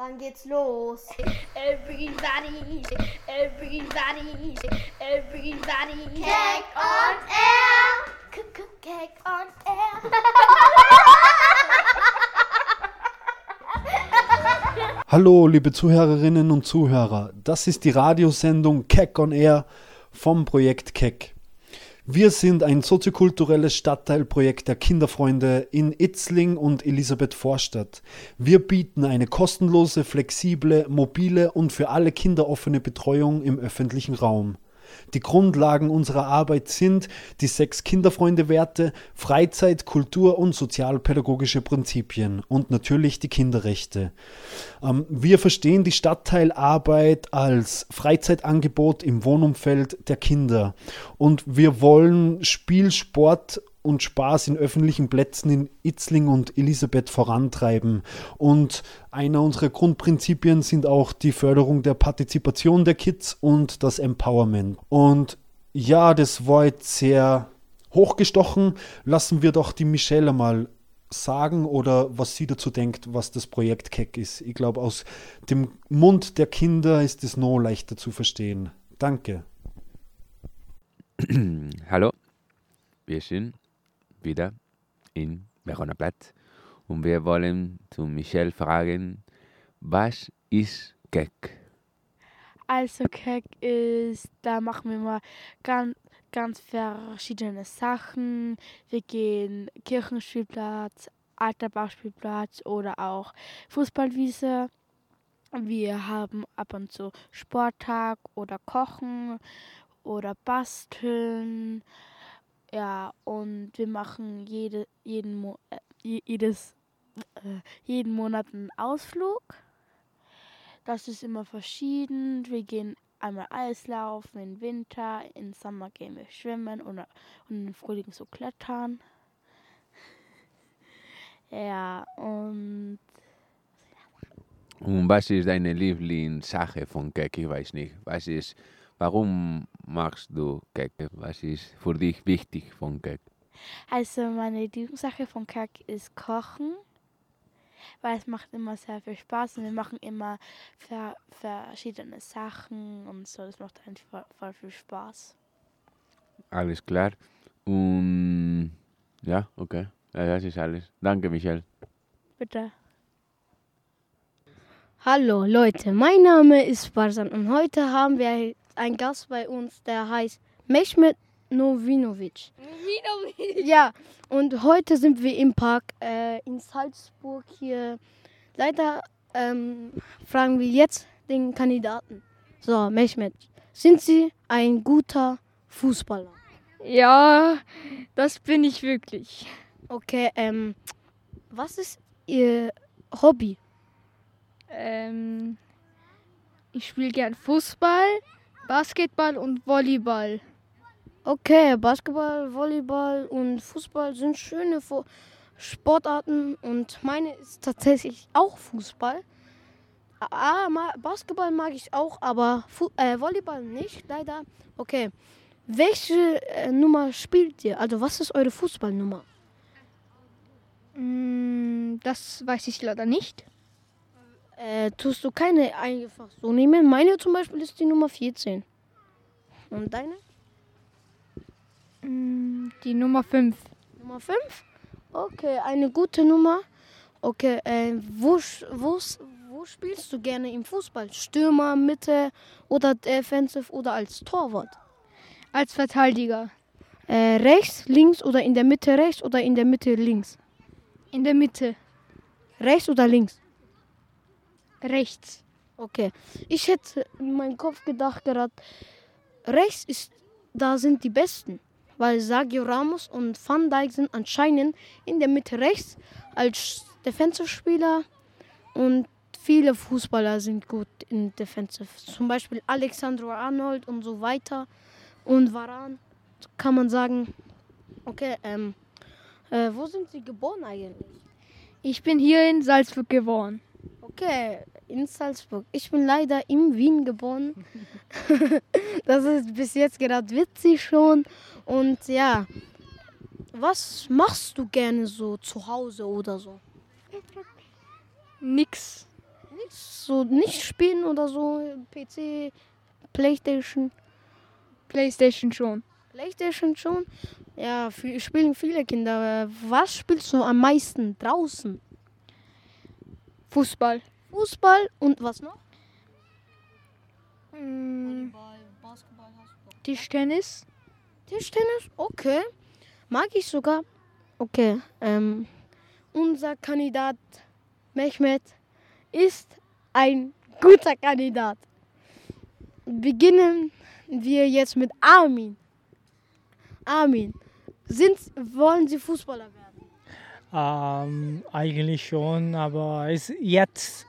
Dann geht's los. Everybody, everybody, everybody. Cake on air. Cake on air. Hallo, liebe Zuhörerinnen und Zuhörer. Das ist die Radiosendung Keck on Air vom Projekt Keck. Wir sind ein soziokulturelles Stadtteilprojekt der Kinderfreunde in Itzling und Elisabeth Vorstadt. Wir bieten eine kostenlose, flexible, mobile und für alle Kinder offene Betreuung im öffentlichen Raum. Die Grundlagen unserer Arbeit sind die sechs Kinderfreunde-Werte, Freizeit, Kultur und sozialpädagogische Prinzipien und natürlich die Kinderrechte. Ähm, wir verstehen die Stadtteilarbeit als Freizeitangebot im Wohnumfeld der Kinder und wir wollen Spiel, Sport und Spaß in öffentlichen Plätzen in Itzling und Elisabeth vorantreiben. Und einer unserer Grundprinzipien sind auch die Förderung der Partizipation der Kids und das Empowerment. Und ja, das war jetzt sehr hochgestochen. Lassen wir doch die Michelle mal sagen oder was sie dazu denkt, was das Projekt Keck ist. Ich glaube, aus dem Mund der Kinder ist es noch leichter zu verstehen. Danke. Hallo, wir sind wieder in Verona Platz und wir wollen zu Michelle fragen, was ist Keck? Also Keck ist, da machen wir mal ganz, ganz verschiedene Sachen. Wir gehen Kirchenspielplatz, Alterbauspielplatz oder auch Fußballwiese. Wir haben ab und zu Sporttag oder Kochen oder Basteln. Ja, und wir machen jede, jeden, Mo äh, jedes, äh, jeden Monat einen Ausflug. Das ist immer verschieden. Wir gehen einmal Eislaufen im Winter, im Sommer gehen wir schwimmen oder, und im Frühling so klettern. Ja, und Und was ist deine Lieblingssache von Keck? Ich weiß nicht. Was ist, warum machst du Keck? Was ist für dich wichtig von Keck? also meine Lieblingssache von Keck ist Kochen, weil es macht immer sehr viel Spaß und wir machen immer ver verschiedene Sachen und so. Das macht einfach voll, voll viel Spaß. Alles klar. Und ja, okay. Ja, das ist alles. Danke, Michelle. Bitte. Hallo Leute, mein Name ist Barzan und heute haben wir einen Gast bei uns, der heißt Mehmet Novinovic. Ja, und heute sind wir im Park äh, in Salzburg hier. Leider ähm, fragen wir jetzt den Kandidaten. So, Mehmet, sind Sie ein guter Fußballer? Ja, das bin ich wirklich. Okay, ähm, was ist Ihr Hobby? Ähm, ich spiele gern Fußball, Basketball und Volleyball. Okay, Basketball, Volleyball und Fußball sind schöne Sportarten und meine ist tatsächlich auch Fußball. Ah, Basketball mag ich auch, aber Fu äh, Volleyball nicht, leider. Okay, welche äh, Nummer spielt ihr? Also was ist eure Fußballnummer? Mm, das weiß ich leider nicht. Äh, tust du keine einfach so nehmen? Meine zum Beispiel ist die Nummer 14. Und deine? Mm, die Nummer 5. Nummer 5? Okay, eine gute Nummer. Okay, äh, wo, wo, wo spielst du gerne im Fußball? Stürmer, Mitte oder Defensive oder als Torwart? Als Verteidiger. Äh, rechts, links oder in der Mitte rechts oder in der Mitte links? In der Mitte. Rechts oder links? Rechts. Okay. Ich hätte in meinem Kopf gedacht gerade, rechts ist, da sind die Besten. Weil Sergio Ramos und Van Dijk sind anscheinend in der Mitte rechts als Defensive-Spieler und viele Fußballer sind gut in Defensive. Zum Beispiel Alexandro Arnold und so weiter und Varan kann man sagen. Okay, ähm, äh, wo sind Sie geboren eigentlich? Ich bin hier in Salzburg geboren. Okay, in Salzburg. Ich bin leider in Wien geboren. das ist bis jetzt gerade witzig schon. Und ja, was machst du gerne so zu Hause oder so? Nix. Nichts so nicht spielen oder so? PC, Playstation? Playstation schon. Playstation schon? Ja, spielen viele Kinder. Was spielst du am meisten draußen? Fußball. Fußball und was noch? Mm, Tischtennis. Tischtennis? Okay. Mag ich sogar. Okay. Ähm, unser Kandidat Mehmet ist ein guter Kandidat. Beginnen wir jetzt mit Armin. Armin, sind, wollen Sie Fußballer werden? Ähm, eigentlich schon, aber es ist jetzt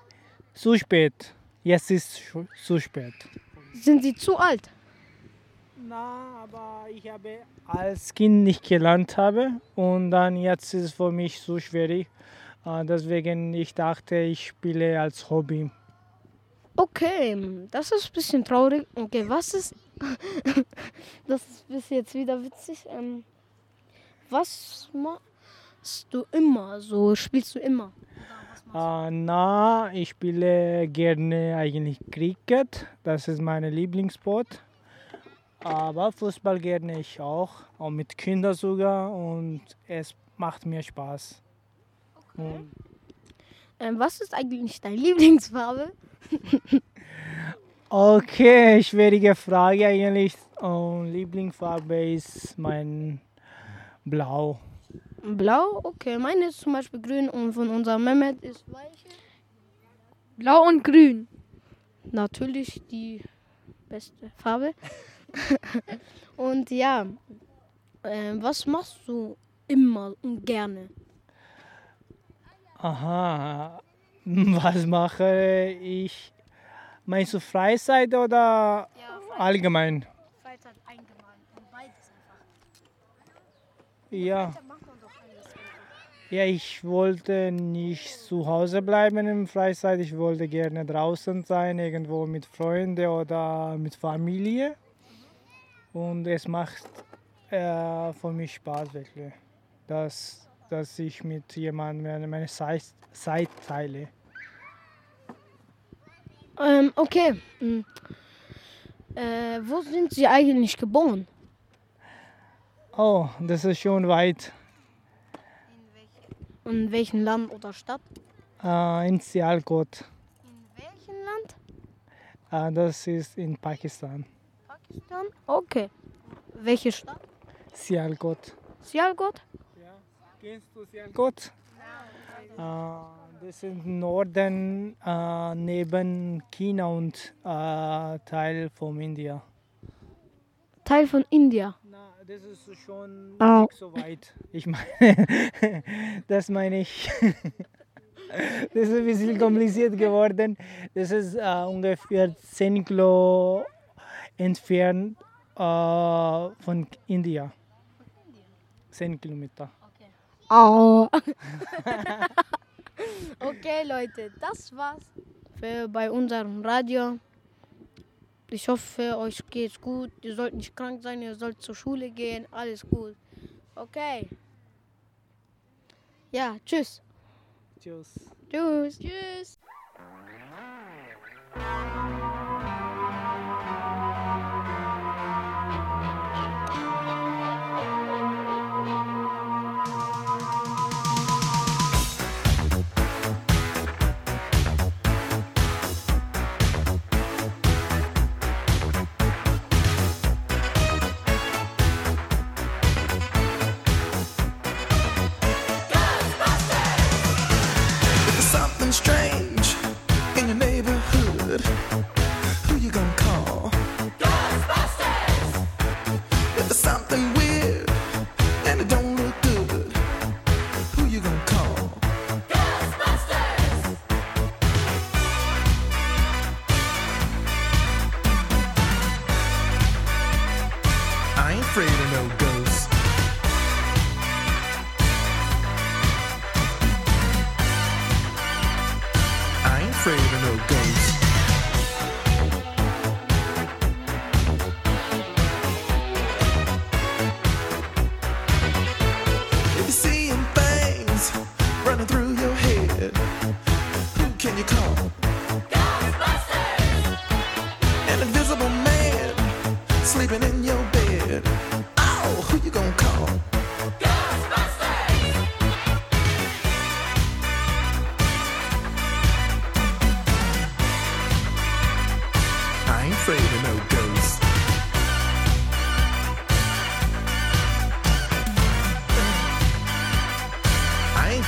zu spät. Jetzt ist schu- zu spät. Sind Sie zu alt? Na, aber ich habe als Kind nicht gelernt habe und dann jetzt ist es für mich so schwierig. Äh, deswegen ich dachte, ich spiele als Hobby. Okay, das ist ein bisschen traurig. Okay, was ist. das ist bis jetzt wieder witzig. Ähm, was machst du immer? So spielst du immer? Äh, na, ich spiele gerne eigentlich Cricket. Das ist mein Lieblingssport. Aber Fußball gerne ich auch, auch mit Kindern sogar und es macht mir Spaß. Und Ähm, was ist eigentlich deine Lieblingsfarbe? Okay, schwierige Frage eigentlich. Und Lieblingsfarbe ist mein Blau. Blau? Okay, meine ist zum Beispiel grün und von unserem Mehmet ist welche? Blau und grün. Natürlich die beste Farbe. und ja, ähm, was machst du immer und gerne? Aha, was mache ich? Meinst du Freizeit oder allgemein? Freizeit allgemein und beides einfach. Ja. Ja, ich wollte nicht zu Hause bleiben in Freizeit. Ich wollte gerne draußen sein, irgendwo mit Freunden oder mit Familie. Und es macht äh, für mich Spaß wirklich, dass, dass ich mit jemandem meine, meine Zeit, Zeit teile. Ähm, okay. hm. Äh, wo sind Sie eigentlich geboren? Oh, das ist schon weit. In welchem Land oder Stadt? Äh, in Sialkot. In welchem Land? Äh, das ist in Pakistan. Pakistan? Okay. Welche Stadt? Sialkot. Sialkot? Kennst du Sialkot? Äh, das ist im Norden äh, neben China und äh, Teil von India. Teil von India. Na, das ist schon Oh. nicht so weit. Ich meine, das meine ich. Das ist ein bisschen kompliziert geworden. Das ist äh, ungefähr 10 Kilo entfernt äh, von India. 10 Kilometer. Oh. okay, Leute, das war's für bei unserem Radio. Ich hoffe, euch geht's gut. Ihr sollt nicht krank sein, ihr sollt zur Schule gehen. Alles gut. Okay. Ja, tschüss. Tschüss. Tschüss. Tschüss.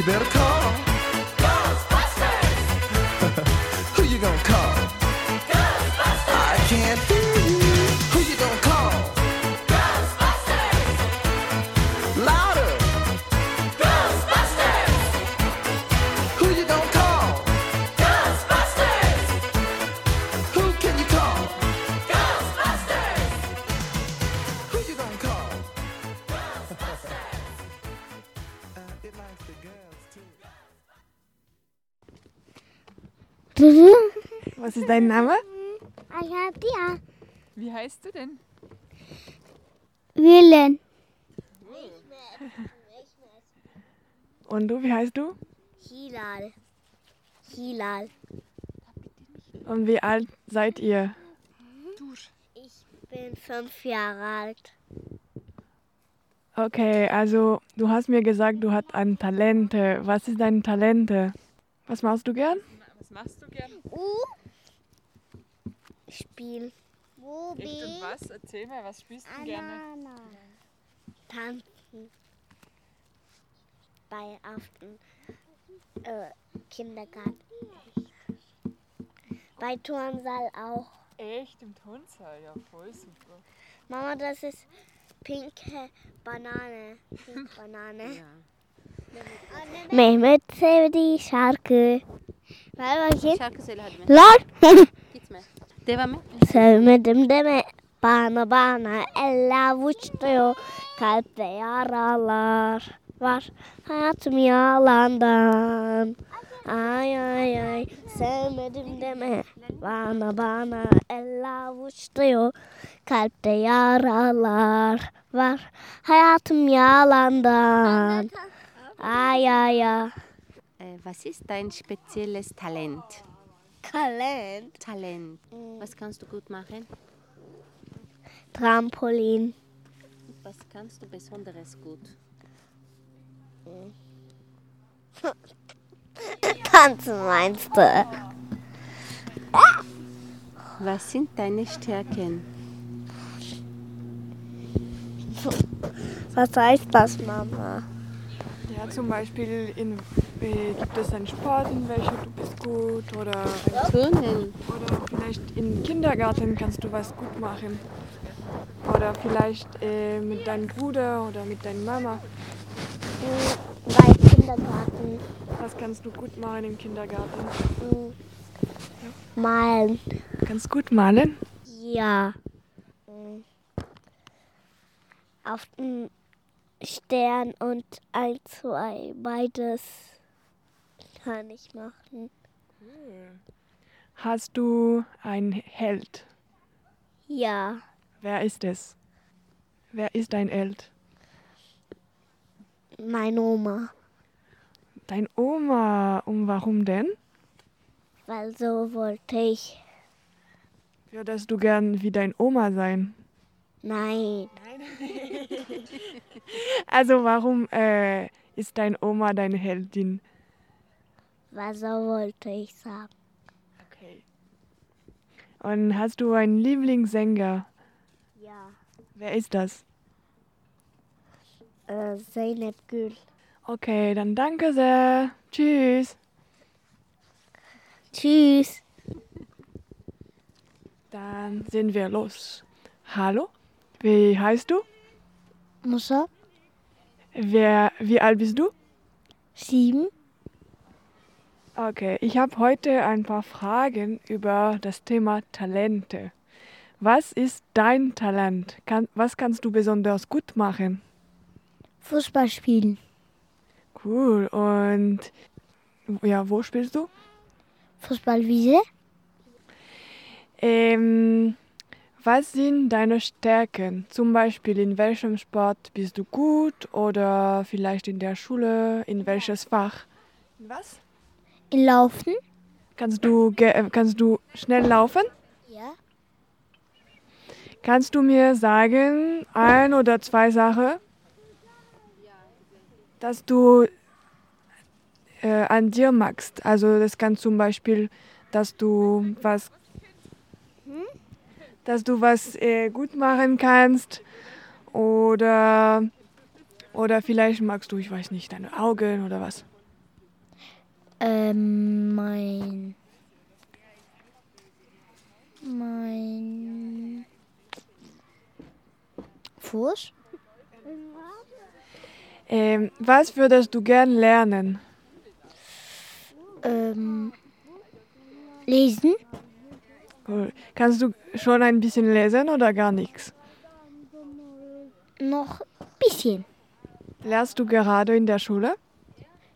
I think dein Name? Ich hab die Wie heißt du denn? Willen. Und du, wie heißt du? Hilal. Hilal. Und wie alt seid ihr? Ich bin fünf Jahre alt. Okay, also du hast mir gesagt, du hast ein Talente. Was ist dein Talente? Was machst du gern? Was machst du gern? U. Spiel. Wo Echt und was? Erzähl mal, was spielst du gerne? Anana. Tanzen. Bei auf dem äh, Kindergarten. Bei Turnsaal auch. Echt im Turnsaal? Ja, voll super. Mama, das ist pinke Banane. Pink Banane. Mehmet sevdiği şarkı. Ver bakayım. Şarkı söyle hadi. Lan. Gitme. Devam et. Sevmedim deme. Bana bana eller avuçluyor kalpte yaralar var. Hayatım yalandan. Ay ay ay. Sevmedim deme. Bana bana eller avuçluyor kalpte yaralar var. Hayatım yalandan. Ay ay ay. Was ist dein spezielles Talent? Talent Talent. Was kannst du gut machen? Trampolin Was kannst du besonderes gut? tanzen meinst du Was sind deine Stärken? was heißt das Mama Ja, zum Beispiel in, äh, gibt es einen Sport, in welchem du bist gut oder Turnen. Oder vielleicht im Kindergarten kannst du was gut machen. Oder vielleicht äh, mit deinem Bruder oder mit deiner Mama. bei Kindergarten Was kannst du gut machen im Kindergarten? Mm. Malen. Ganz gut malen? Ja. Mm. Auf den Stern und ein, zwei, beides kann ich machen. Hast du ein Held? Ja, Wer ist es? Wer ist dein Held? meine Oma. Dein Oma. Und warum denn? Weil so wollte ich. Würdest du gern wie dein Oma sein? Nein, Also warum äh, ist dein Oma deine Heldin? So wollte ich sagen. Okay. Und hast du einen Lieblingssänger? Ja. Wer ist das? Äh, Zeynep Gül. Okay, dann danke sehr. Tschüss. Tschüss. Dann sind wir los. Hallo? Wie heißt du? Musa, Wer, wie alt bist du? sieben. Okay, ich habe heute ein paar Fragen über das Thema Talente. Was ist dein Talent? Kann, was kannst du besonders gut machen? Fußball spielen. Cool. Und ja, wo spielst du? Fußballwiese. Ähm, was sind deine Stärken? Zum Beispiel in welchem Sport bist du gut oder vielleicht in der Schule? In welches Fach? Was? Laufen. Kannst du, äh, kannst du schnell laufen? Ja. Kannst du mir sagen, ein oder zwei Sachen, dass du äh, an dir magst? Also das kann zum Beispiel, dass du was, dass du was äh, gut machen kannst oder oder vielleicht magst du, ich weiß nicht, deine Augen oder was. Ähm, mein. Mein. Fuß. Ähm, was würdest du gern lernen? Ähm, lesen. Cool. Kannst du schon ein bisschen lesen oder gar nichts? Noch ein bisschen. Lernst du gerade in der Schule?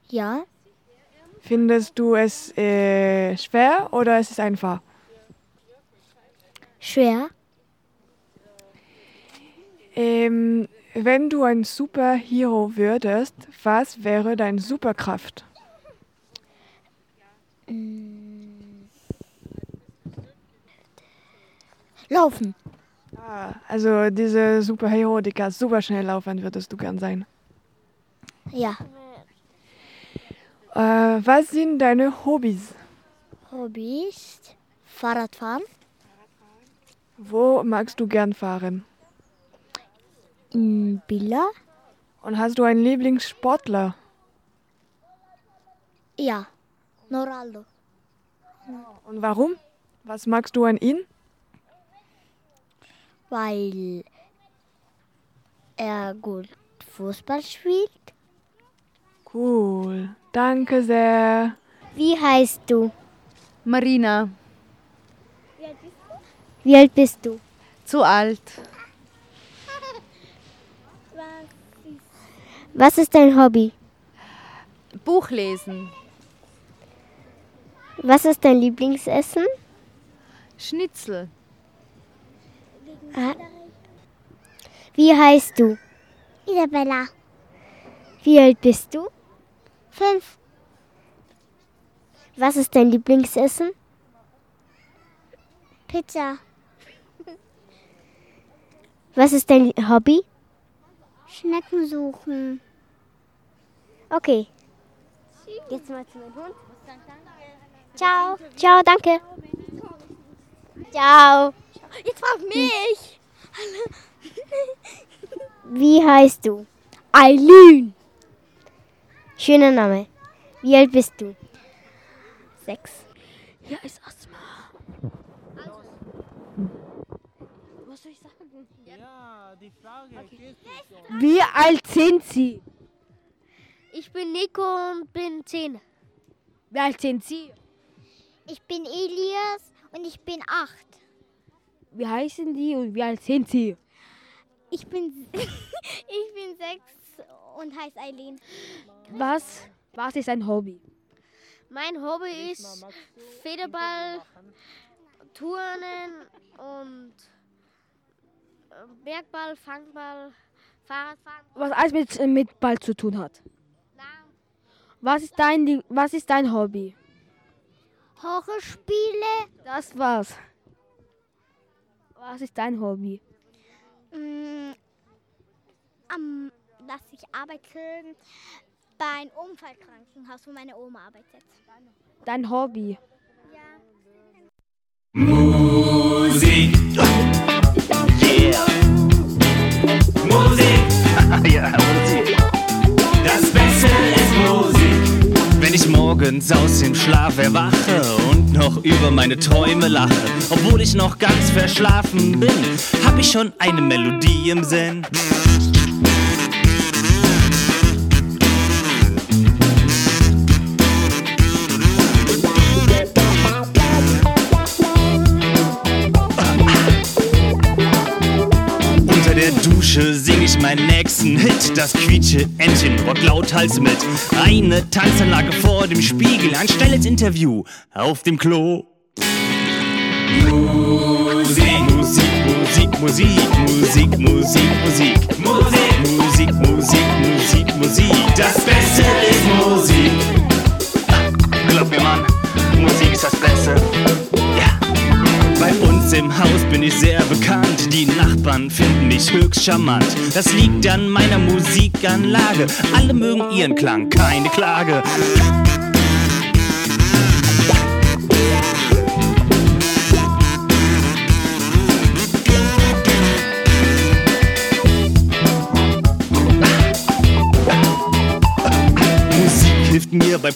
Ja. Findest du es äh, schwer oder es ist einfach? Schwer. Ähm, wenn du ein Superhero würdest, was wäre deine Superkraft? Mm. Laufen. Ah, also diese Superhero, die kann super schnell laufen, würdest du gern sein. Ja. Äh, was sind deine Hobbys? Hobbys. Fahrradfahren. Wo magst du gern fahren? In Billa. Und hast du einen Lieblingssportler? Ja. Noraldo. Und warum? Was magst du an ihn? Weil er gut Fußball spielt. Cool. Danke sehr. Wie heißt du? Marina, Wie alt bist du? zu alt. Was ist dein Hobby? Buch lesen. Was ist dein Lieblingsessen? Schnitzel. Ah. Wie heißt du? Isabella. Wie alt bist du? Fünf. Was ist dein Lieblingsessen? Pizza. Was ist dein Hobby? Schnecken suchen. Okay. Jetzt mal zu meinem Hund. Ciao. Ciao, danke. Ciao. Jetzt frag mich. Wie heißt du? Eileen. Schöner Name. Wie alt bist du? Sechs. Hier ist Asthma. Was soll ich sagen? Ja, die Frage geht Wie alt sind Sie? Ich bin Nico und bin zehn. Wie alt sind Sie? Ich bin Elias und ich bin acht. Wie heißen die und wie alt sind sie? Ich bin, ich bin sechs und heiße Eileen. Was, was ist ein Hobby? Mein Hobby ist Federball, Turnen und äh, Bergball, Fangball, Fahrradfahren. Was alles mit, mit Ball zu tun hat. Was ist dein, Lie- was ist dein Hobby? Horrorspiele. Das war's. Was ist dein Hobby? Mm, am, dass ich arbeite bei einem Unfallkrankenhaus, wo meine Oma arbeitet. Dein Hobby. Musik. Yeah. Musik. ja, Musik. Das Beste ist Musik. Wenn ich morgens aus dem Schlaf erwache und noch über meine Träume lache, obwohl ich noch ganz verschlafen bin, hab ich schon eine Melodie im Sinn. Dusche sing ich meinen nächsten Hit. Das quietsche Entchen rockt lauthals mit. Eine Tanzanlage vor dem Spiegel, ein schnelles Interview auf dem Klo. Musik, Musik, Musik, Musik, Musik, Musik, Musik. Die Nachbarn finden mich höchst charmant. Das liegt an meiner Musikanlage. Alle mögen ihren Klang, keine Klage.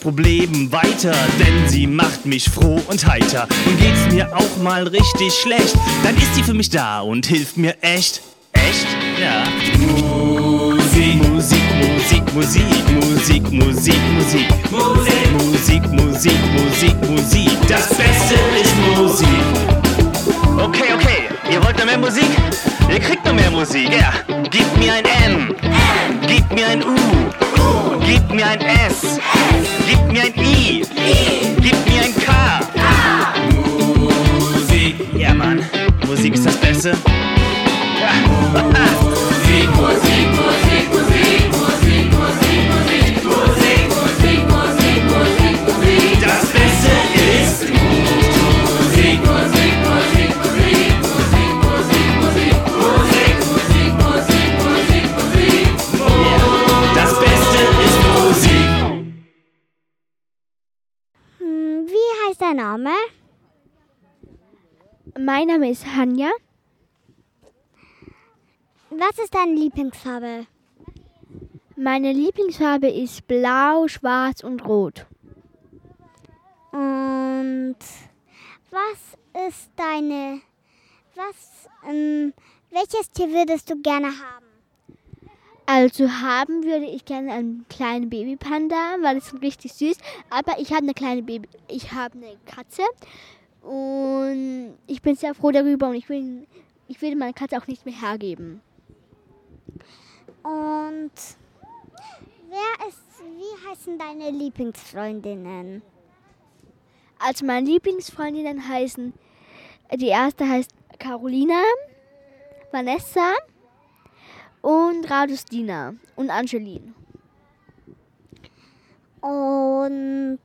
Problemen weiter, denn sie macht mich froh und heiter. Und geht's mir auch mal richtig schlecht, dann ist sie für mich da und hilft mir echt. Echt? Ja. Musik, Musik, Musik, Musik, Musik, Musik, Musik. Musik, Musik, Musik, Musik, Musik. Das Beste ist Musik. Okay, okay. Ihr wollt noch mehr Musik? Ihr kriegt noch mehr Musik, ja. Gib mir ein M. Gib mir ein U. Gib mir ein S. Gib mir ein I. Gib mir ein K. Musik. Ja, Mann. Musik ist das Beste. Ja. Mein Name ist Hanja. Was ist deine Lieblingsfarbe? Meine Lieblingsfarbe ist blau, schwarz und rot. Und was ist deine. Was. Ähm, welches Tier würdest du gerne haben? Also haben würde ich gerne einen kleinen Babypanda, weil es richtig süß. Aber ich habe eine kleine Baby, ich habe eine Katze und ich bin sehr froh darüber und ich will, ich will meine Katze auch nicht mehr hergeben. Und wer ist. Wie heißen deine Lieblingsfreundinnen? Also meine Lieblingsfreundinnen heißen, die erste heißt Carolina, Vanessa und Radustina und Angeline. Und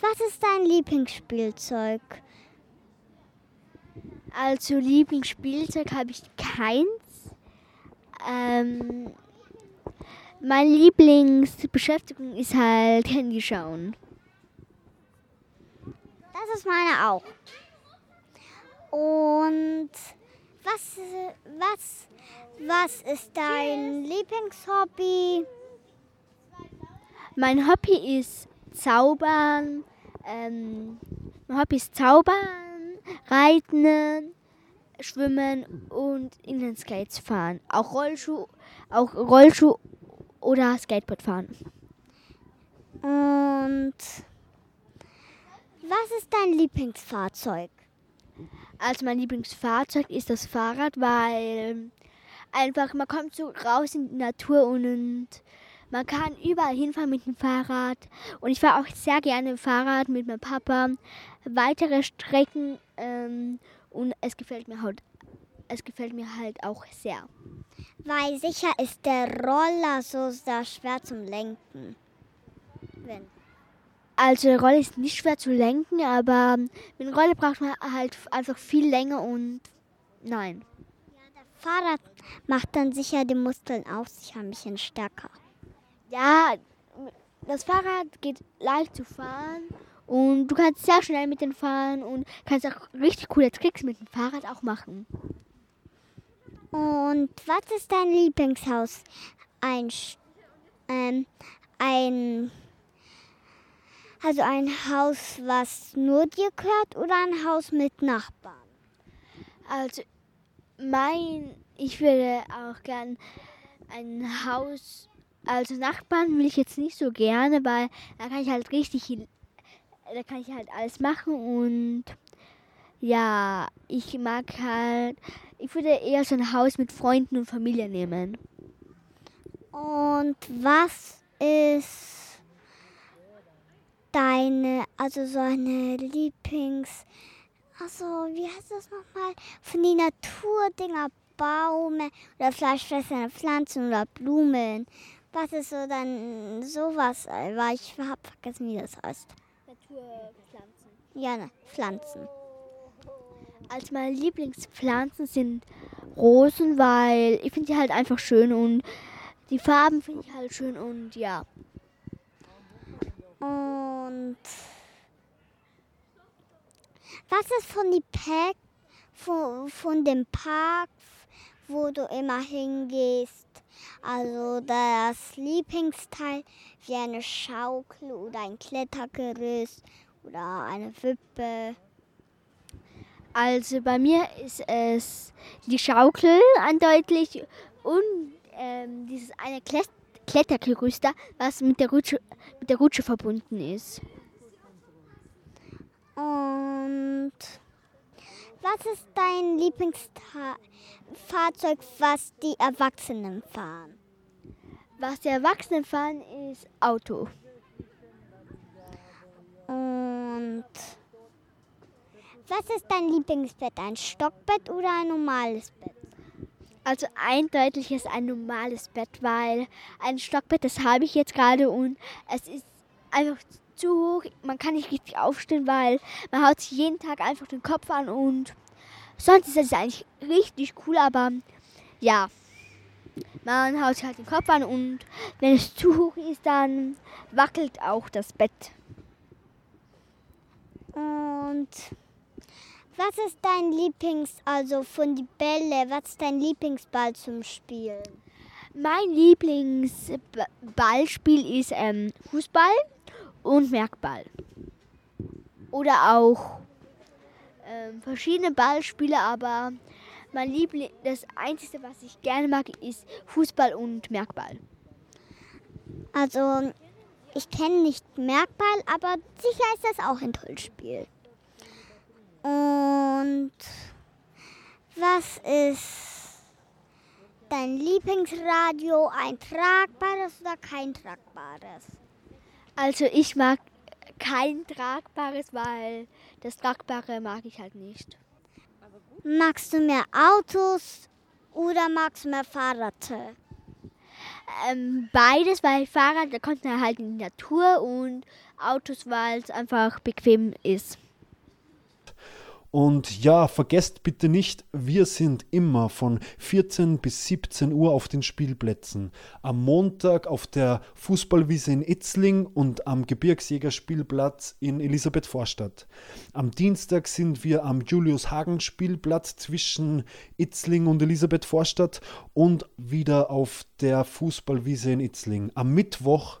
was ist dein Lieblingsspielzeug? Also Lieblingsspielzeug habe ich keins. Ähm, meine Lieblingsbeschäftigung ist halt Handy schauen. Das ist meine auch. Und was, was, was ist dein Lieblingshobby? Mein Hobby ist Zaubern. Ähm, mein Hobby ist Zaubern, Reiten, Schwimmen und Inlineskates fahren. Auch Rollschuh, auch Rollschuh oder Skateboard fahren. Und Was ist dein Lieblingsfahrzeug? Also mein Lieblingsfahrzeug ist das Fahrrad, weil einfach man kommt so raus in die Natur und man kann überall hinfahren mit dem Fahrrad. Und ich fahre auch sehr gerne Fahrrad mit meinem Papa. Weitere Strecken ähm, und es gefällt mir halt, es gefällt mir halt auch sehr. Weil sicher ist der Roller so sehr schwer zum Lenken. Wenn. Also der Roller ist nicht schwer zu lenken, aber mit dem Roller braucht man halt einfach viel länger und nein. Fahrrad macht dann sicher die Muskeln auch sicher ein bisschen stärker. Ja, das Fahrrad geht leicht zu fahren und du kannst sehr schnell mit dem fahren und kannst auch richtig coole Tricks mit dem Fahrrad auch machen. Und was ist dein Lieblingshaus? Ein, ähm, ein, also ein Haus, was nur dir gehört oder ein Haus mit Nachbarn? Also mein, ich würde auch gern ein Haus, also Nachbarn will ich jetzt nicht so gerne, weil da kann ich halt richtig, da kann ich halt alles machen und ja, ich mag halt, ich würde eher so ein Haus mit Freunden und Familie nehmen. Und was ist deine, also so eine Lieblings, also wie heißt das nochmal, von den Naturdinger, Baume oder fleischfressende Pflanzen oder Blumen. Was ist so dann sowas, weil ich habe vergessen, wie das heißt. Naturpflanzen. Ja, ne, Pflanzen. Also meine Lieblingspflanzen sind Rosen, weil ich finde die halt einfach schön und die Farben finde ich halt schön und ja. Und was ist von die Pack, von, von dem Park, wo du immer hingehst? Also das Lieblingsteil wie eine Schaukel oder ein Klettergerüst oder eine Wippe. Also bei mir ist es die Schaukel eindeutig und ähm, dieses eine Klet Klettergerüst, da, was mit der, Rutsche, mit der Rutsche verbunden ist. Und was ist dein Lieblingsfahrzeug, was die Erwachsenen fahren? Was die Erwachsenen fahren, ist Auto. Und was ist dein Lieblingsbett? Ein Stockbett oder ein normales Bett? Also eindeutig ist ein normales Bett, weil ein Stockbett, das habe ich jetzt gerade und es ist einfach zu hoch. Man kann nicht richtig aufstehen, weil man haut sich jeden Tag einfach den Kopf an und sonst ist es eigentlich richtig cool, aber ja, man haut sich halt den Kopf an und wenn es zu hoch ist, dann wackelt auch das Bett. Und was ist dein Lieblings, also von die Bälle, was ist dein Lieblingsball zum Spielen? Mein Lieblingsballspiel ist ähm, Fußball und Merkball. Oder auch ähm, verschiedene Ballspiele, aber mein Liebling, das Einzige, was ich gerne mag, ist Fußball und Merkball. Also, ich kenne nicht Merkball, aber sicher ist das auch ein tolles Spiel. Und was ist dein Lieblingsradio? Ein tragbares oder kein tragbares? Also ich mag kein tragbares, weil das Tragbare mag ich halt nicht. Magst du mehr Autos oder magst du mehr Fahrrad? Ähm, beides, weil Fahrrad, da kommt man halt in die Natur und Autos, weil es einfach bequem ist. Und ja, vergesst bitte nicht, wir sind immer von 14 bis 17 Uhr auf den Spielplätzen. Am Montag auf der Fußballwiese in Itzling und am Gebirgsjägerspielplatz in Elisabeth-Vorstadt. Am Dienstag sind wir am Julius-Hagen-Spielplatz zwischen Itzling und Elisabeth-Vorstadt und wieder auf der Fußballwiese in Itzling. Am Mittwoch